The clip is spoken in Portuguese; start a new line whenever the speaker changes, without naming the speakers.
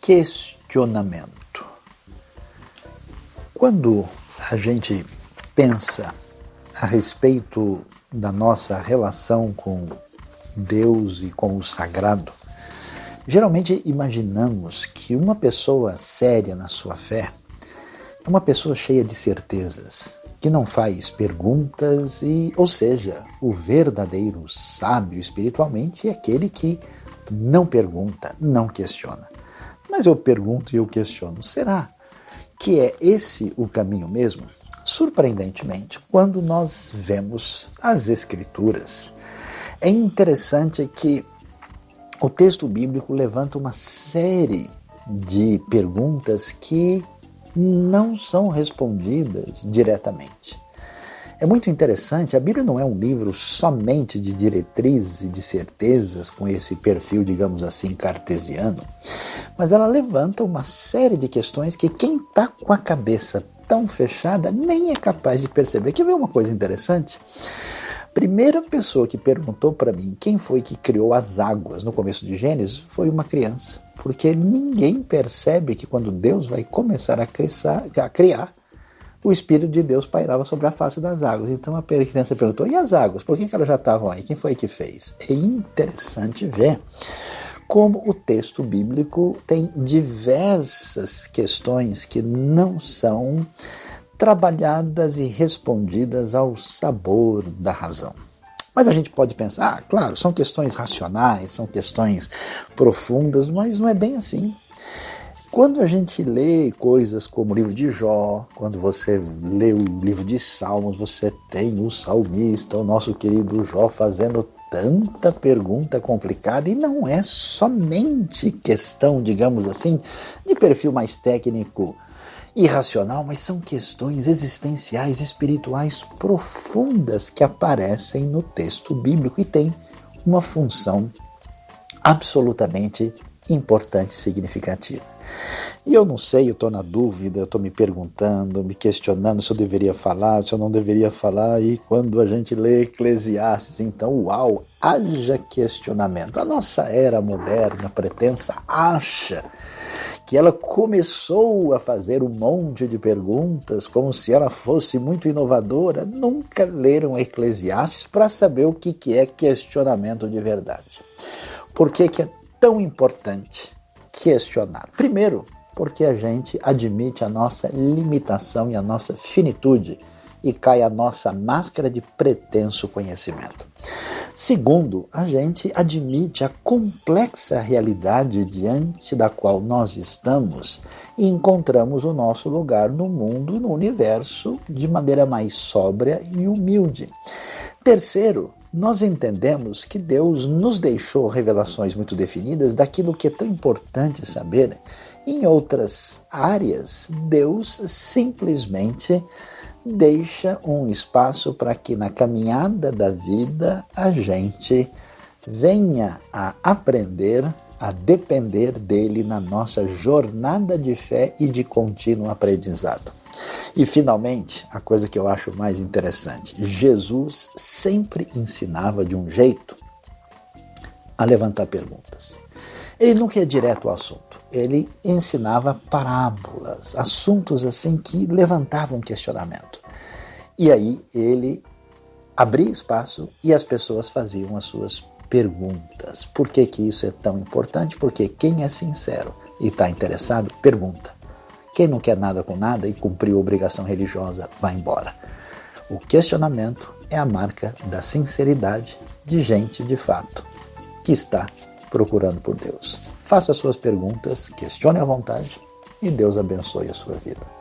questionamento. Quando a gente pensa a respeito da nossa relação com Deus e com o sagrado, geralmente imaginamos que uma pessoa séria na sua fé é uma pessoa cheia de certezas, que não faz perguntas e, ou seja, o verdadeiro sábio espiritualmente é aquele que não pergunta, não questiona. Mas eu pergunto e eu questiono: será que é esse o caminho mesmo? Surpreendentemente, quando nós vemos as Escrituras, é interessante que o texto bíblico levanta uma série de perguntas que não são respondidas diretamente. É muito interessante, a Bíblia não é um livro somente de diretrizes e de certezas com esse perfil, digamos assim, cartesiano, mas ela levanta uma série de questões que quem está com a cabeça tão fechada nem é capaz de perceber. Quer ver uma coisa interessante? Primeira pessoa que perguntou para mim quem foi que criou as águas no começo de Gênesis foi uma criança porque ninguém percebe que quando Deus vai começar a, crescer, a criar, o Espírito de Deus pairava sobre a face das águas. Então a criança perguntou: e as águas? Por que, que elas já estavam aí? Quem foi que fez? É interessante ver como o texto bíblico tem diversas questões que não são trabalhadas e respondidas ao sabor da razão. Mas a gente pode pensar, ah, claro, são questões racionais, são questões profundas, mas não é bem assim. Quando a gente lê coisas como o livro de Jó, quando você lê o livro de Salmos, você tem o salmista, o nosso querido Jó, fazendo tanta pergunta complicada e não é somente questão, digamos assim, de perfil mais técnico irracional, mas são questões existenciais, espirituais profundas que aparecem no texto bíblico e têm uma função absolutamente importante e significativa. E eu não sei, eu estou na dúvida, eu estou me perguntando, me questionando se eu deveria falar, se eu não deveria falar. E quando a gente lê Eclesiastes, então, uau, haja questionamento. A nossa era moderna pretensa acha que ela começou a fazer um monte de perguntas, como se ela fosse muito inovadora, nunca leram Eclesiastes para saber o que, é questionamento de verdade. Por que, que é tão importante questionar? Primeiro, porque a gente admite a nossa limitação e a nossa finitude e cai a nossa máscara de pretenso conhecimento. Segundo, a gente admite a complexa realidade diante da qual nós estamos e encontramos o nosso lugar no mundo no universo de maneira mais sóbria e humilde. Terceiro, nós entendemos que Deus nos deixou revelações muito definidas daquilo que é tão importante saber. Em outras áreas, Deus simplesmente deixa um espaço para que na caminhada da vida a gente venha a aprender a depender dele na nossa jornada de fé e de contínuo aprendizado. E finalmente, a coisa que eu acho mais interessante: Jesus sempre ensinava de um jeito a levantar perguntas. Ele nunca ia direto ao assunto. Ele ensinava parábolas, assuntos assim que levantavam questionamento. E aí ele abria espaço e as pessoas faziam as suas perguntas. Por que, que isso é tão importante? Porque quem é sincero e está interessado, pergunta. Quem não quer nada com nada e cumpriu obrigação religiosa, vai embora. O questionamento é a marca da sinceridade de gente de fato que está procurando por Deus. Faça suas perguntas, questione à vontade e Deus abençoe a sua vida.